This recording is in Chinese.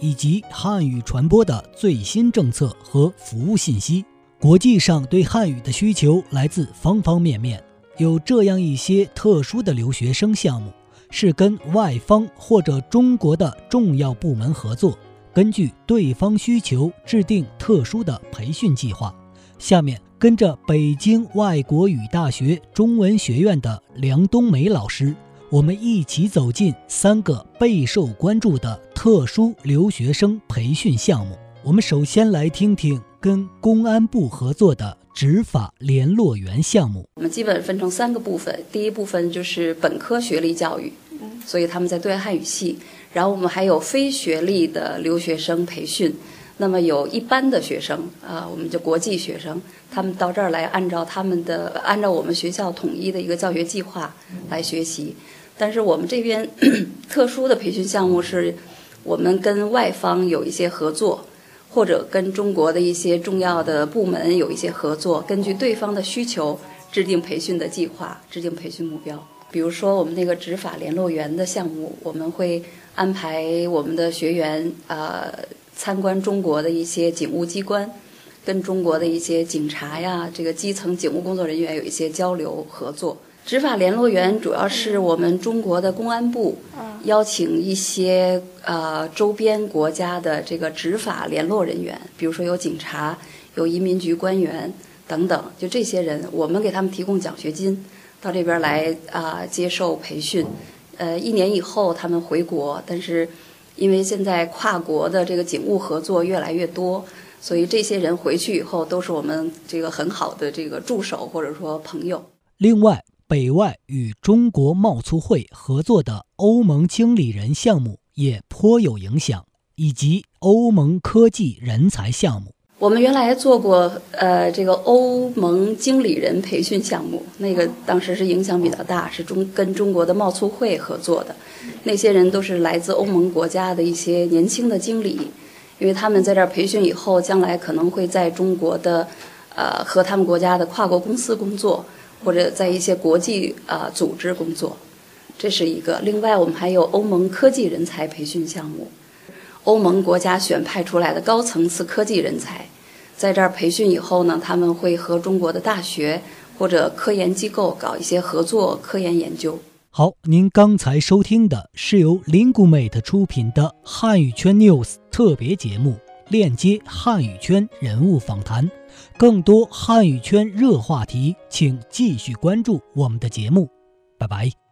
以及汉语传播的最新政策和服务信息。国际上对汉语的需求来自方方面面，有这样一些特殊的留学生项目，是跟外方或者中国的重要部门合作，根据对方需求制定特殊的培训计划。下面跟着北京外国语大学中文学院的梁冬梅老师。我们一起走进三个备受关注的特殊留学生培训项目。我们首先来听听跟公安部合作的执法联络员项目。我们基本分成三个部分，第一部分就是本科学历教育，所以他们在对外汉语系。然后我们还有非学历的留学生培训，那么有一般的学生啊，我们就国际学生，他们到这儿来按照他们的按照我们学校统一的一个教学计划来学习。但是我们这边 特殊的培训项目是，我们跟外方有一些合作，或者跟中国的一些重要的部门有一些合作，根据对方的需求制定培训的计划，制定培训目标。比如说我们那个执法联络员的项目，我们会安排我们的学员呃参观中国的一些警务机关，跟中国的一些警察呀，这个基层警务工作人员有一些交流合作。执法联络员主要是我们中国的公安部邀请一些呃周边国家的这个执法联络人员，比如说有警察、有移民局官员等等，就这些人，我们给他们提供奖学金，到这边来啊接受培训。呃，一年以后他们回国，但是因为现在跨国的这个警务合作越来越多，所以这些人回去以后都是我们这个很好的这个助手或者说朋友。另外。北外与中国贸促会合作的欧盟经理人项目也颇有影响，以及欧盟科技人才项目。我们原来做过呃这个欧盟经理人培训项目，那个当时是影响比较大，是中跟中国的贸促会合作的。那些人都是来自欧盟国家的一些年轻的经理，因为他们在这儿培训以后，将来可能会在中国的呃和他们国家的跨国公司工作。或者在一些国际啊组织工作，这是一个。另外，我们还有欧盟科技人才培训项目，欧盟国家选派出来的高层次科技人才，在这儿培训以后呢，他们会和中国的大学或者科研机构搞一些合作科研研究。好，您刚才收听的是由 Linguemate 出品的汉语圈 News 特别节目。链接汉语圈人物访谈，更多汉语圈热话题，请继续关注我们的节目。拜拜。